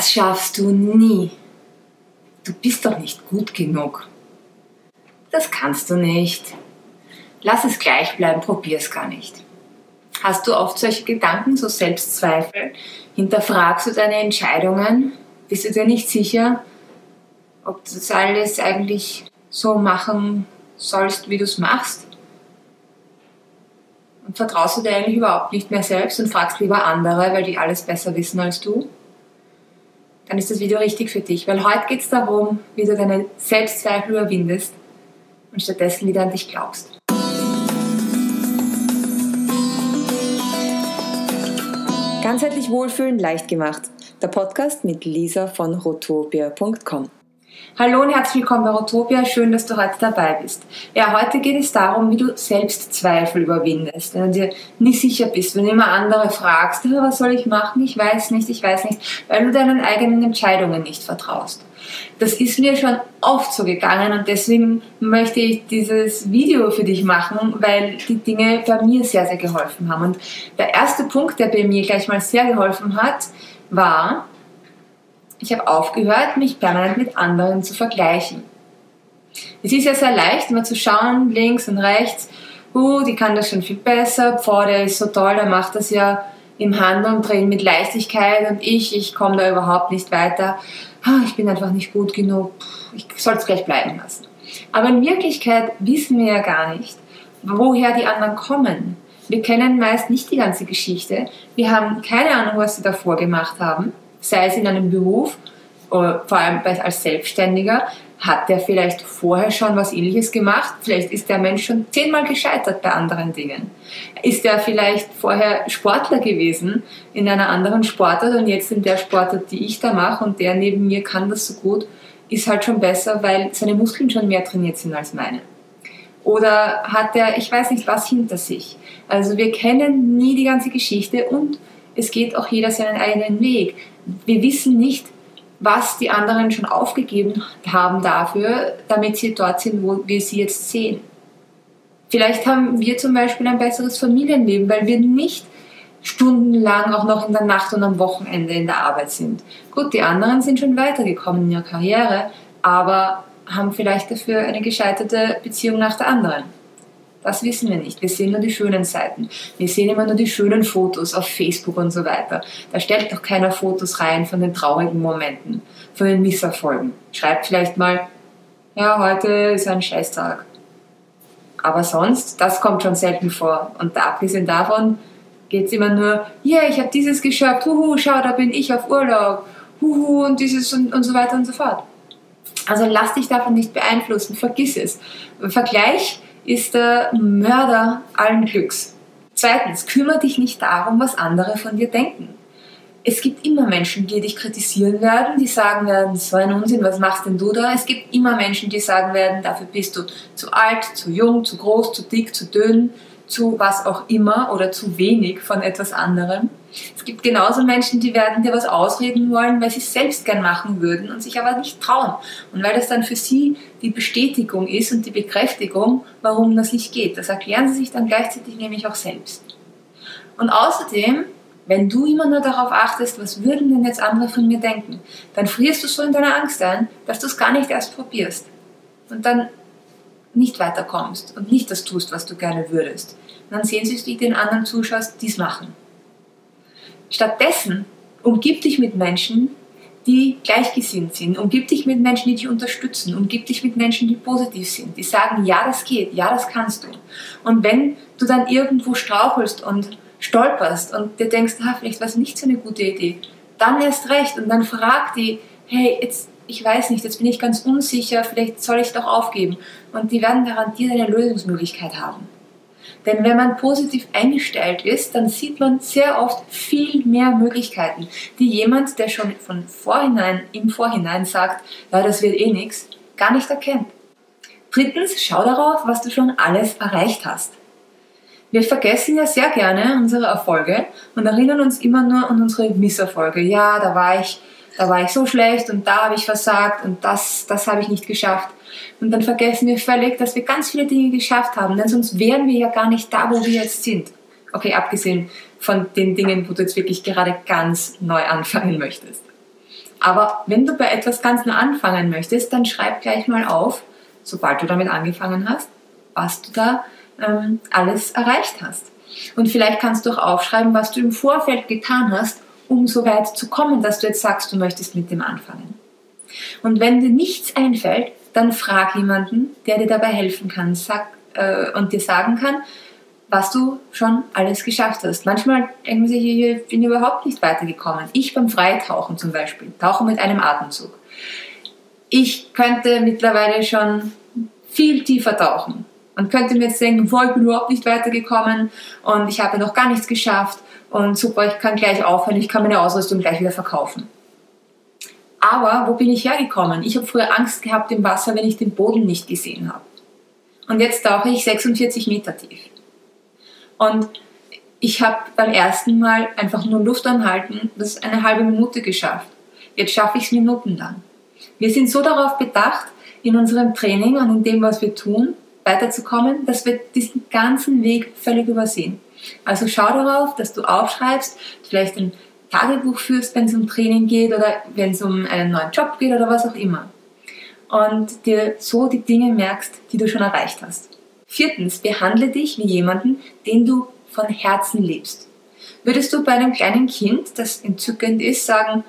das schaffst du nie. Du bist doch nicht gut genug. Das kannst du nicht. Lass es gleich bleiben, probier es gar nicht. Hast du oft solche Gedanken, so Selbstzweifel? Hinterfragst du deine Entscheidungen? Bist du dir nicht sicher, ob du das alles eigentlich so machen sollst, wie du es machst? Und vertraust du dir eigentlich überhaupt nicht mehr selbst und fragst lieber andere, weil die alles besser wissen als du? Dann ist das Video richtig für dich, weil heute geht es darum, wie du deine Selbstzweifel überwindest und stattdessen wieder an dich glaubst. Ganzheitlich Wohlfühlen leicht gemacht. Der Podcast mit Lisa von rotopia.com. Hallo und herzlich willkommen bei Rotopia. Schön, dass du heute dabei bist. Ja, heute geht es darum, wie du Selbstzweifel überwindest. Wenn du dir nicht sicher bist, wenn du immer andere fragst, was soll ich machen? Ich weiß nicht, ich weiß nicht, weil du deinen eigenen Entscheidungen nicht vertraust. Das ist mir schon oft so gegangen und deswegen möchte ich dieses Video für dich machen, weil die Dinge bei mir sehr, sehr geholfen haben. Und der erste Punkt, der bei mir gleich mal sehr geholfen hat, war, ich habe aufgehört, mich permanent mit anderen zu vergleichen. Es ist ja sehr leicht, immer zu schauen, links und rechts, uh, die kann das schon viel besser, boah, der ist so toll, der macht das ja im Handumdrehen mit Leichtigkeit und ich, ich komme da überhaupt nicht weiter. Ich bin einfach nicht gut genug, ich soll es gleich bleiben lassen. Aber in Wirklichkeit wissen wir ja gar nicht, woher die anderen kommen. Wir kennen meist nicht die ganze Geschichte. Wir haben keine Ahnung, was sie davor gemacht haben sei es in einem Beruf, äh, vor allem als Selbstständiger, hat der vielleicht vorher schon was ähnliches gemacht? Vielleicht ist der Mensch schon zehnmal gescheitert bei anderen Dingen. Ist er vielleicht vorher Sportler gewesen in einer anderen Sportart und jetzt in der Sportart, die ich da mache und der neben mir kann das so gut, ist halt schon besser, weil seine Muskeln schon mehr trainiert sind als meine. Oder hat er, ich weiß nicht was hinter sich. Also wir kennen nie die ganze Geschichte und es geht auch jeder seinen eigenen Weg wir wissen nicht, was die anderen schon aufgegeben haben dafür, damit sie dort sind, wo wir sie jetzt sehen. Vielleicht haben wir zum Beispiel ein besseres Familienleben, weil wir nicht stundenlang auch noch in der Nacht und am Wochenende in der Arbeit sind. Gut, die anderen sind schon weitergekommen in ihrer Karriere, aber haben vielleicht dafür eine gescheiterte Beziehung nach der anderen. Das wissen wir nicht. Wir sehen nur die schönen Seiten. Wir sehen immer nur die schönen Fotos auf Facebook und so weiter. Da stellt doch keiner Fotos rein von den traurigen Momenten, von den Misserfolgen. Schreibt vielleicht mal, ja, heute ist ein Scheißtag. Aber sonst, das kommt schon selten vor. Und abgesehen davon geht es immer nur, ja, yeah, ich habe dieses geschafft, huhu, schau, da bin ich auf Urlaub, huhu, und dieses und, und so weiter und so fort. Also lass dich davon nicht beeinflussen, vergiss es. Vergleich ist der Mörder allen Glücks. Zweitens, kümmere dich nicht darum, was andere von dir denken. Es gibt immer Menschen, die dich kritisieren werden, die sagen werden, so ein Unsinn, was machst denn du da? Es gibt immer Menschen, die sagen werden, dafür bist du zu alt, zu jung, zu groß, zu dick, zu dünn, zu was auch immer oder zu wenig von etwas anderem. Es gibt genauso Menschen, die werden dir was ausreden wollen, weil sie es selbst gern machen würden und sich aber nicht trauen. Und weil das dann für sie die Bestätigung ist und die Bekräftigung, warum das nicht geht. Das erklären sie sich dann gleichzeitig nämlich auch selbst. Und außerdem, wenn du immer nur darauf achtest, was würden denn jetzt andere von mir denken, dann frierst du so in deiner Angst ein, dass du es gar nicht erst probierst. Und dann nicht weiterkommst und nicht das tust, was du gerne würdest. Und dann sehen sie, wie den anderen zuschaust, dies machen. Stattdessen umgib dich mit Menschen, die gleichgesinnt sind. Umgib dich mit Menschen, die dich unterstützen. Umgib dich mit Menschen, die positiv sind. Die sagen, ja, das geht, ja, das kannst du. Und wenn du dann irgendwo strauchelst und stolperst und dir denkst, ah, vielleicht war es nicht so eine gute Idee, dann erst recht und dann frag die, hey, jetzt ich weiß nicht, jetzt bin ich ganz unsicher, vielleicht soll ich doch aufgeben. Und die werden garantiert eine Lösungsmöglichkeit haben. Denn wenn man positiv eingestellt ist, dann sieht man sehr oft viel mehr Möglichkeiten, die jemand, der schon von vorhinein, im Vorhinein sagt, ja, das wird eh nichts, gar nicht erkennt. Drittens, schau darauf, was du schon alles erreicht hast. Wir vergessen ja sehr gerne unsere Erfolge und erinnern uns immer nur an unsere Misserfolge. Ja, da war ich da war ich so schlecht und da habe ich versagt und das, das habe ich nicht geschafft. Und dann vergessen wir völlig, dass wir ganz viele Dinge geschafft haben, denn sonst wären wir ja gar nicht da, wo wir jetzt sind. Okay, abgesehen von den Dingen, wo du jetzt wirklich gerade ganz neu anfangen möchtest. Aber wenn du bei etwas ganz nur anfangen möchtest, dann schreib gleich mal auf, sobald du damit angefangen hast, was du da ähm, alles erreicht hast. Und vielleicht kannst du auch aufschreiben, was du im Vorfeld getan hast, um so weit zu kommen, dass du jetzt sagst, du möchtest mit dem anfangen. Und wenn dir nichts einfällt, dann frag jemanden, der dir dabei helfen kann sag, äh, und dir sagen kann, was du schon alles geschafft hast. Manchmal denken sie, ich bin überhaupt nicht weitergekommen. Ich beim Freitauchen zum Beispiel, tauche mit einem Atemzug. Ich könnte mittlerweile schon viel tiefer tauchen und könnte mir jetzt denken, boah, ich bin überhaupt nicht weitergekommen und ich habe noch gar nichts geschafft und super, ich kann gleich aufhören, ich kann meine Ausrüstung gleich wieder verkaufen. Aber wo bin ich hergekommen? Ich habe früher Angst gehabt im Wasser, wenn ich den Boden nicht gesehen habe. Und jetzt tauche ich 46 Meter tief. Und ich habe beim ersten Mal einfach nur Luft anhalten, das eine halbe Minute geschafft. Jetzt schaffe ich es minutenlang. Wir sind so darauf bedacht, in unserem Training und in dem, was wir tun, weiterzukommen, dass wir diesen ganzen Weg völlig übersehen. Also schau darauf, dass du aufschreibst, vielleicht ein Tagebuch führst, wenn es um Training geht oder wenn es um einen neuen Job geht oder was auch immer. Und dir so die Dinge merkst, die du schon erreicht hast. Viertens, behandle dich wie jemanden, den du von Herzen liebst. Würdest du bei einem kleinen Kind, das entzückend ist, sagen,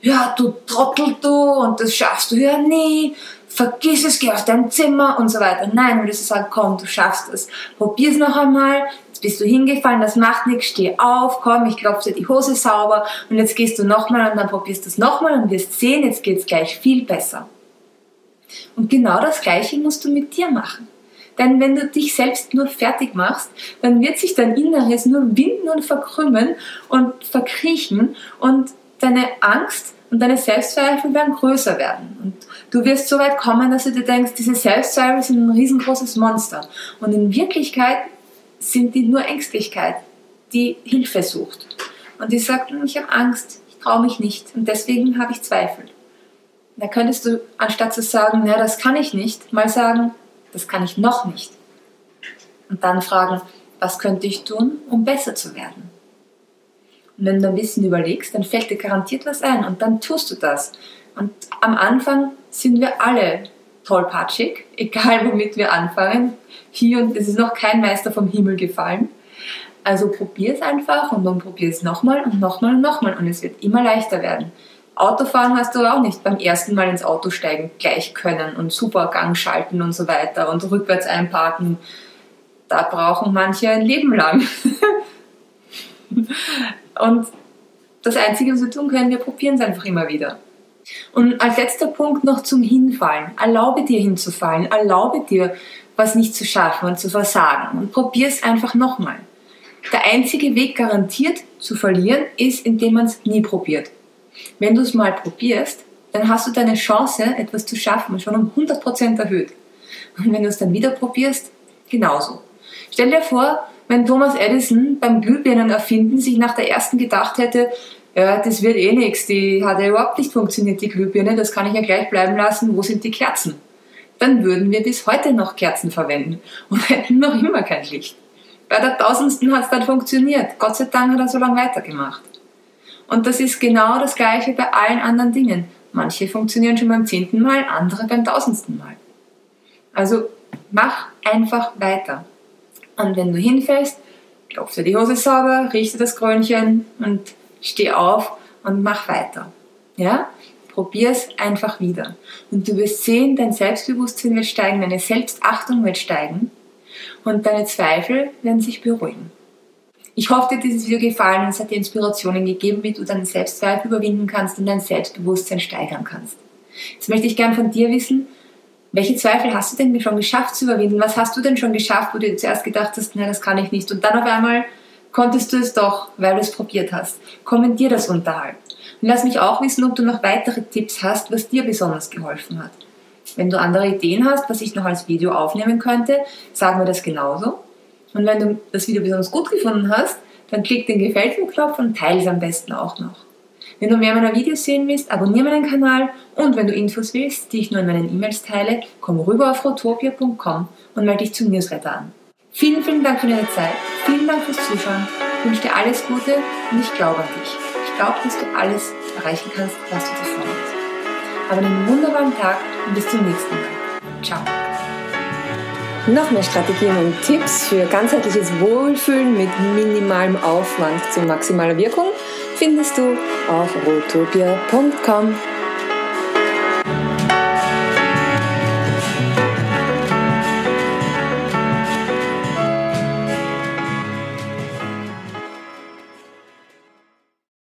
ja, du Trottel du und das schaffst du ja nie, vergiss es, geh aus deinem Zimmer und so weiter. Nein, würdest du sagen, komm, du schaffst es, probier's noch einmal, bist du hingefallen, das macht nichts, steh auf, komm, ich klopfe dir die Hose sauber und jetzt gehst du nochmal und dann probierst du es nochmal und wirst sehen, jetzt geht's gleich viel besser. Und genau das Gleiche musst du mit dir machen. Denn wenn du dich selbst nur fertig machst, dann wird sich dein Inneres nur winden und verkrümmen und verkriechen und deine Angst und deine Selbstzweifel werden größer werden. Und du wirst so weit kommen, dass du dir denkst, diese Selbstzweifel sind ein riesengroßes Monster. Und in Wirklichkeit sind die nur Ängstlichkeit, die Hilfe sucht. Und die sagt, hm, ich habe Angst, ich traue mich nicht und deswegen habe ich Zweifel. Da könntest du, anstatt zu sagen, na, das kann ich nicht, mal sagen, das kann ich noch nicht. Und dann fragen, was könnte ich tun, um besser zu werden? Und wenn du ein bisschen überlegst, dann fällt dir garantiert was ein und dann tust du das. Und am Anfang sind wir alle tollpatschig, egal womit wir anfangen. Hier und es ist noch kein Meister vom Himmel gefallen. Also probier es einfach und dann probier es nochmal und nochmal und nochmal und es wird immer leichter werden. Autofahren hast du auch nicht beim ersten Mal ins Auto steigen gleich können und super Gang schalten und so weiter und rückwärts einparken. Da brauchen manche ein Leben lang. und das Einzige, was wir tun können, wir probieren es einfach immer wieder. Und als letzter Punkt noch zum Hinfallen. Erlaube dir hinzufallen. Erlaube dir, was nicht zu schaffen und zu versagen. Und probier es einfach nochmal. Der einzige Weg garantiert zu verlieren ist, indem man es nie probiert. Wenn du es mal probierst, dann hast du deine Chance, etwas zu schaffen, schon um 100% erhöht. Und wenn du es dann wieder probierst, genauso. Stell dir vor, wenn Thomas Edison beim Glühbirnen erfinden sich nach der ersten gedacht hätte, ja, das wird eh nichts, die hat ja überhaupt nicht funktioniert, die Glühbirne, das kann ich ja gleich bleiben lassen, wo sind die Kerzen? Dann würden wir bis heute noch Kerzen verwenden und hätten noch immer kein Licht. Bei der tausendsten hat es dann funktioniert. Gott sei Dank hat er so lange weitergemacht. Und das ist genau das Gleiche bei allen anderen Dingen. Manche funktionieren schon beim zehnten Mal, andere beim tausendsten Mal. Also mach einfach weiter. Und wenn du hinfällst, klopf dir die Hose sauber, richte das Krönchen und steh auf und mach weiter. Ja? Probier es einfach wieder. Und du wirst sehen, dein Selbstbewusstsein wird steigen, deine Selbstachtung wird steigen und deine Zweifel werden sich beruhigen. Ich hoffe, dir hat dieses Video gefallen und es hat dir Inspirationen gegeben, wie du deinen Selbstzweifel überwinden kannst und dein Selbstbewusstsein steigern kannst. Jetzt möchte ich gern von dir wissen, welche Zweifel hast du denn schon geschafft zu überwinden? Was hast du denn schon geschafft, wo du zuerst gedacht hast, nein, das kann ich nicht. Und dann auf einmal konntest du es doch, weil du es probiert hast. Kommentier das unterhalb. Und lass mich auch wissen, ob du noch weitere Tipps hast, was dir besonders geholfen hat. Wenn du andere Ideen hast, was ich noch als Video aufnehmen könnte, sag mir das genauso. Und wenn du das Video besonders gut gefunden hast, dann klick den Gefällt mir-Knopf und teile es am besten auch noch. Wenn du mehr meiner Videos sehen willst, abonniere meinen Kanal und wenn du Infos willst, die ich nur in meinen E-Mails teile, komm rüber auf rotopia.com und melde dich zum Newsletter an. Vielen, vielen Dank für deine Zeit, vielen Dank fürs Zuschauen, ich wünsche dir alles Gute und ich glaube an dich. ich glaube, dass du alles erreichen kannst, was du dir vornimmst. Aber einen wunderbaren Tag und bis zum nächsten Mal. Ciao. Noch mehr Strategien und Tipps für ganzheitliches Wohlfühlen mit minimalem Aufwand zu maximaler Wirkung findest du auf rotopia.com.